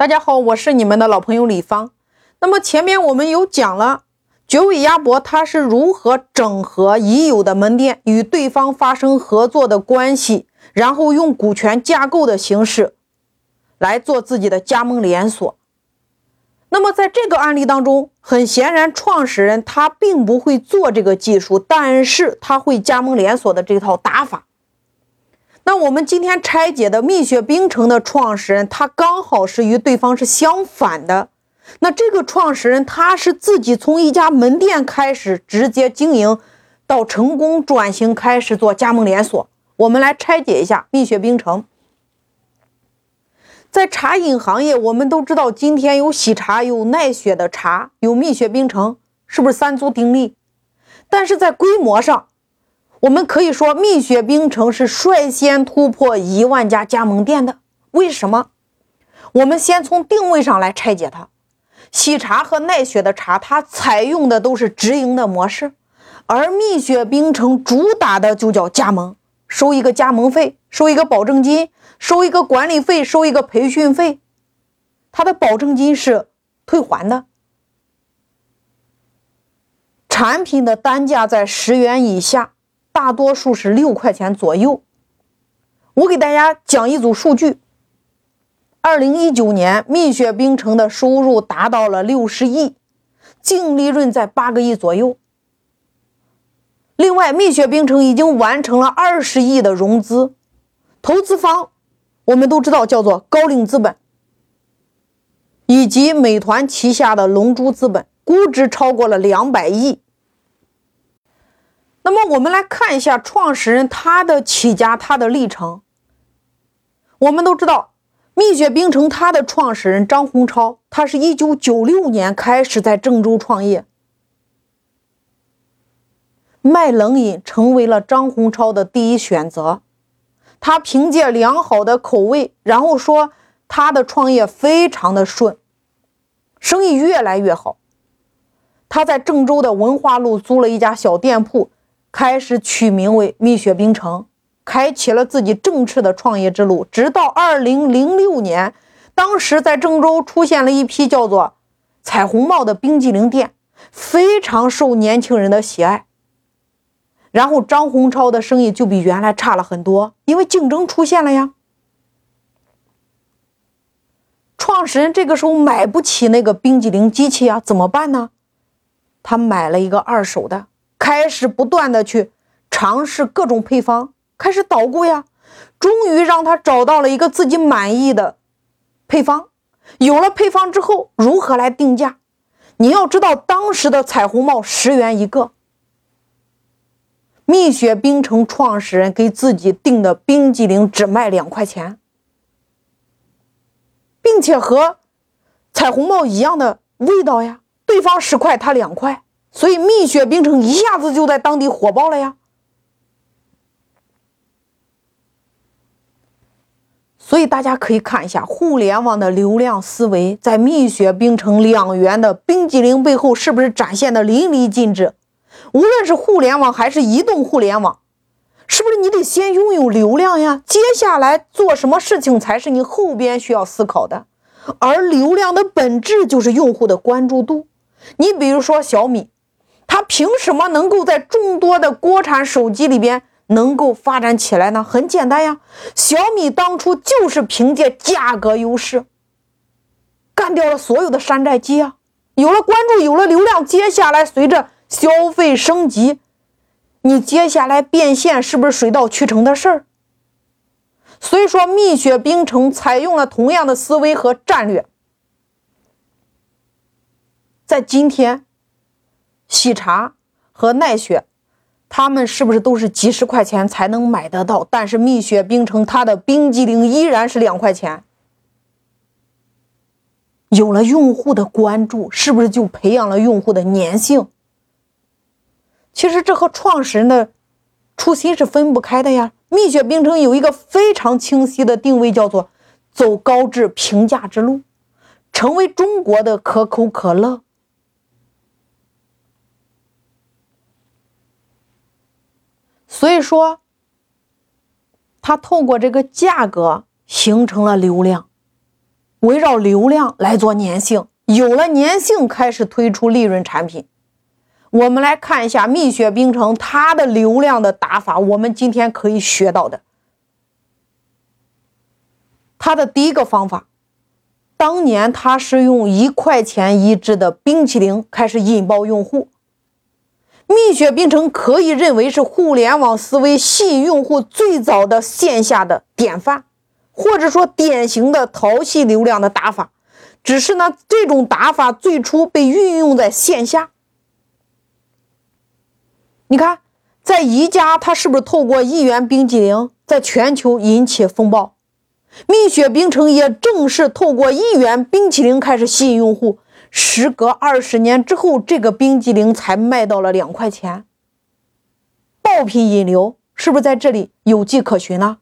大家好，我是你们的老朋友李芳。那么前面我们有讲了绝味鸭脖它是如何整合已有的门店与对方发生合作的关系，然后用股权架构的形式来做自己的加盟连锁。那么在这个案例当中，很显然创始人他并不会做这个技术，但是他会加盟连锁的这套打法。那我们今天拆解的蜜雪冰城的创始人，他刚好是与对方是相反的。那这个创始人他是自己从一家门店开始直接经营，到成功转型开始做加盟连锁。我们来拆解一下蜜雪冰城。在茶饮行业，我们都知道今天有喜茶、有奈雪的茶，有蜜雪冰城，是不是三足鼎立？但是在规模上，我们可以说，蜜雪冰城是率先突破一万家加盟店的。为什么？我们先从定位上来拆解它。喜茶和奈雪的茶，它采用的都是直营的模式，而蜜雪冰城主打的就叫加盟，收一个加盟费，收一个保证金，收一个管理费，收一个培训费。它的保证金是退还的。产品的单价在十元以下。大多数是六块钱左右。我给大家讲一组数据：二零一九年，蜜雪冰城的收入达到了六十亿，净利润在八个亿左右。另外，蜜雪冰城已经完成了二十亿的融资，投资方我们都知道叫做高瓴资本，以及美团旗下的龙珠资本，估值超过了两百亿。那么我们来看一下创始人他的起家他的历程。我们都知道，蜜雪冰城它的创始人张洪超，他是一九九六年开始在郑州创业，卖冷饮成为了张洪超的第一选择。他凭借良好的口味，然后说他的创业非常的顺，生意越来越好。他在郑州的文化路租了一家小店铺。开始取名为蜜雪冰城，开启了自己正式的创业之路。直到二零零六年，当时在郑州出现了一批叫做“彩虹帽”的冰激凌店，非常受年轻人的喜爱。然后张洪超的生意就比原来差了很多，因为竞争出现了呀。创始人这个时候买不起那个冰激凌机器啊，怎么办呢？他买了一个二手的。开始不断的去尝试各种配方，开始捣鼓呀，终于让他找到了一个自己满意的配方。有了配方之后，如何来定价？你要知道，当时的彩虹帽十元一个，蜜雪冰城创始人给自己定的冰激凌只卖两块钱，并且和彩虹帽一样的味道呀，对方十块，他两块。所以蜜雪冰城一下子就在当地火爆了呀。所以大家可以看一下互联网的流量思维，在蜜雪冰城两元的冰激凌背后，是不是展现的淋漓尽致？无论是互联网还是移动互联网，是不是你得先拥有流量呀？接下来做什么事情才是你后边需要思考的？而流量的本质就是用户的关注度。你比如说小米。它凭什么能够在众多的国产手机里边能够发展起来呢？很简单呀，小米当初就是凭借价格优势干掉了所有的山寨机啊！有了关注，有了流量，接下来随着消费升级，你接下来变现是不是水到渠成的事儿？所以说，蜜雪冰城采用了同样的思维和战略，在今天。喜茶和奈雪，他们是不是都是几十块钱才能买得到？但是蜜雪冰城它的冰激凌依然是两块钱。有了用户的关注，是不是就培养了用户的粘性？其实这和创始人的初心是分不开的呀。蜜雪冰城有一个非常清晰的定位，叫做走高质平价之路，成为中国的可口可乐。所以说，他透过这个价格形成了流量，围绕流量来做粘性，有了粘性，开始推出利润产品。我们来看一下蜜雪冰城它的流量的打法，我们今天可以学到的。它的第一个方法，当年它是用一块钱一支的冰淇淋开始引爆用户。蜜雪冰城可以认为是互联网思维吸引用户最早的线下的典范，或者说典型的淘系流量的打法。只是呢，这种打法最初被运用在线下。你看，在宜家，它是不是透过一元冰激凌在全球引起风暴？蜜雪冰城也正是透过一元冰淇淋开始吸引用户。时隔二十年之后，这个冰激凌才卖到了两块钱。爆品引流是不是在这里有迹可循呢？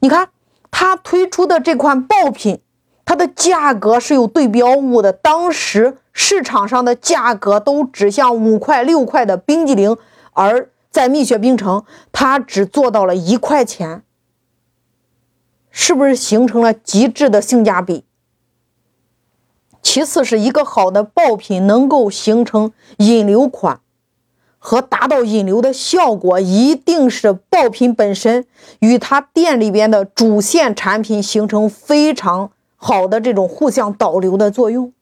你看，它推出的这款爆品，它的价格是有对标物的，当时。市场上的价格都指向五块六块的冰激凌，而在蜜雪冰城，它只做到了一块钱，是不是形成了极致的性价比？其次是一个好的爆品能够形成引流款和达到引流的效果，一定是爆品本身与它店里边的主线产品形成非常好的这种互相导流的作用。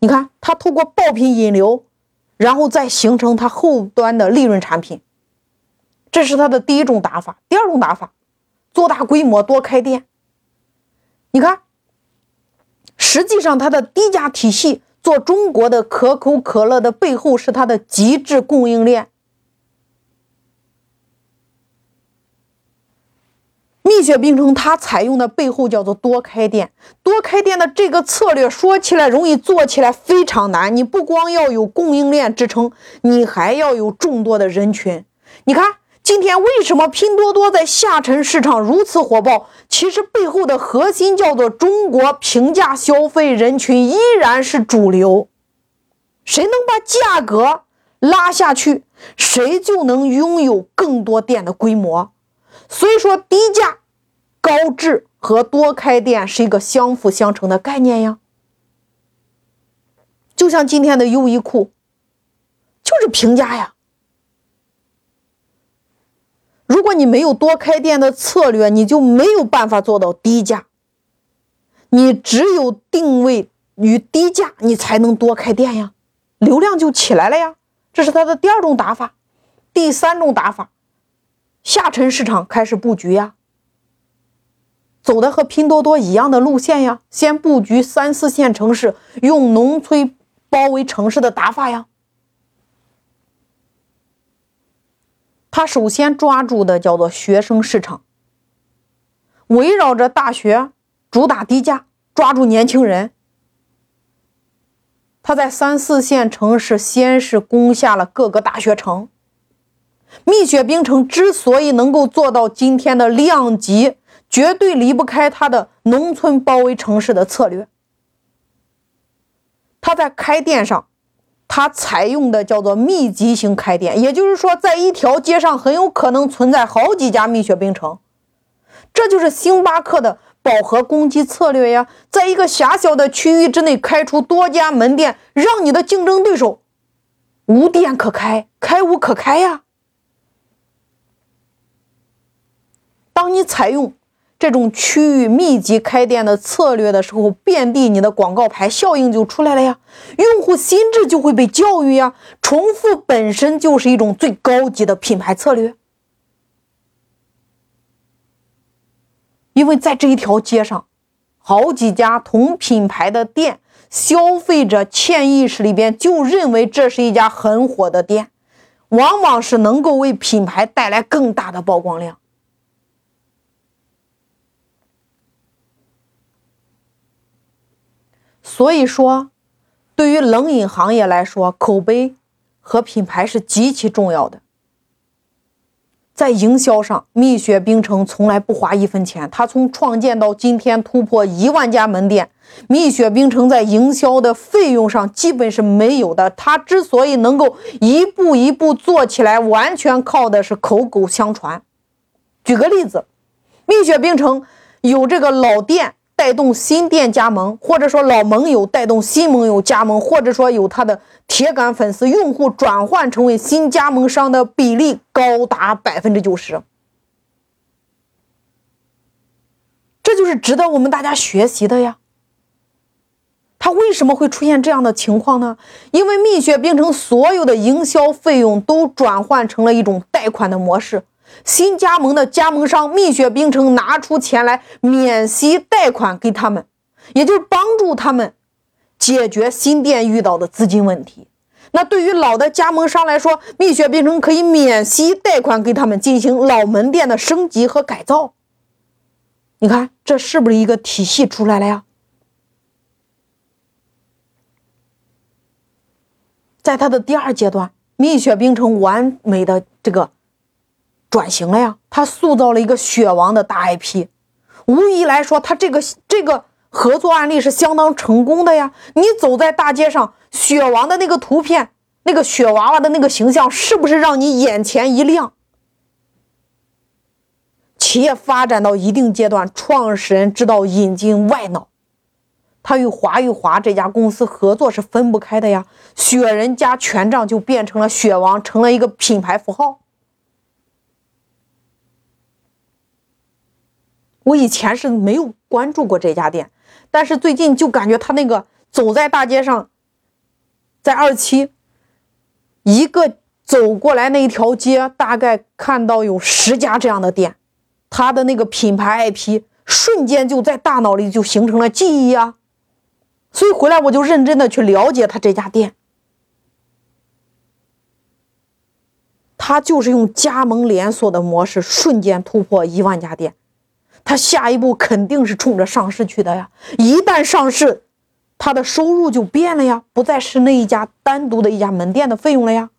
你看，它通过爆品引流，然后再形成它后端的利润产品，这是它的第一种打法。第二种打法，做大规模，多开店。你看，实际上它的低价体系做中国的可口可乐的背后是它的极致供应链。蜜雪冰城，它采用的背后叫做多开店。多开店的这个策略说起来容易，做起来非常难。你不光要有供应链支撑，你还要有众多的人群。你看，今天为什么拼多多在下沉市场如此火爆？其实背后的核心叫做中国平价消费人群依然是主流。谁能把价格拉下去，谁就能拥有更多店的规模。所以说，低价、高质和多开店是一个相辅相成的概念呀。就像今天的优衣库，就是平价呀。如果你没有多开店的策略，你就没有办法做到低价。你只有定位于低价，你才能多开店呀，流量就起来了呀。这是它的第二种打法，第三种打法。下沉市场开始布局呀，走的和拼多多一样的路线呀，先布局三四线城市，用农村包围城市的打法呀。他首先抓住的叫做学生市场，围绕着大学主打低价，抓住年轻人。他在三四线城市先是攻下了各个大学城。蜜雪冰城之所以能够做到今天的量级，绝对离不开它的农村包围城市的策略。它在开店上，它采用的叫做密集型开店，也就是说，在一条街上很有可能存在好几家蜜雪冰城。这就是星巴克的饱和攻击策略呀，在一个狭小的区域之内开出多家门店，让你的竞争对手无店可开，开无可开呀。当你采用这种区域密集开店的策略的时候，遍地你的广告牌效应就出来了呀，用户心智就会被教育呀。重复本身就是一种最高级的品牌策略，因为在这一条街上，好几家同品牌的店，消费者潜意识里边就认为这是一家很火的店，往往是能够为品牌带来更大的曝光量。所以说，对于冷饮行业来说，口碑和品牌是极其重要的。在营销上，蜜雪冰城从来不花一分钱。它从创建到今天突破一万家门店，蜜雪冰城在营销的费用上基本是没有的。它之所以能够一步一步做起来，完全靠的是口口相传。举个例子，蜜雪冰城有这个老店带动新店加盟，或者说老盟友带动新盟友加盟，或者说有他的铁杆粉丝用户转换成为新加盟商的比例高达百分之九十。这就是值得我们大家学习的呀。他为什么会出现这样的情况呢？因为蜜雪冰城所有的营销费用都转换成了一种贷款的模式，新加盟的加盟商蜜雪冰城拿出钱来免息贷款给他们，也就是帮助他们解决新店遇到的资金问题。那对于老的加盟商来说，蜜雪冰城可以免息贷款给他们进行老门店的升级和改造。你看，这是不是一个体系出来了呀？在它的第二阶段，蜜雪冰城完美的这个转型了呀，他塑造了一个雪王的大 IP。无疑来说，他这个这个合作案例是相当成功的呀。你走在大街上，雪王的那个图片，那个雪娃娃的那个形象，是不是让你眼前一亮？企业发展到一定阶段，创始人知道引进外脑，他与华与华这家公司合作是分不开的呀。雪人加权杖就变成了雪王，成了一个品牌符号。我以前是没有关注过这家店，但是最近就感觉他那个走在大街上，在二期，一个走过来那一条街，大概看到有十家这样的店。他的那个品牌 IP 瞬间就在大脑里就形成了记忆啊，所以回来我就认真的去了解他这家店。他就是用加盟连锁的模式瞬间突破一万家店，他下一步肯定是冲着上市去的呀。一旦上市，他的收入就变了呀，不再是那一家单独的一家门店的费用了呀。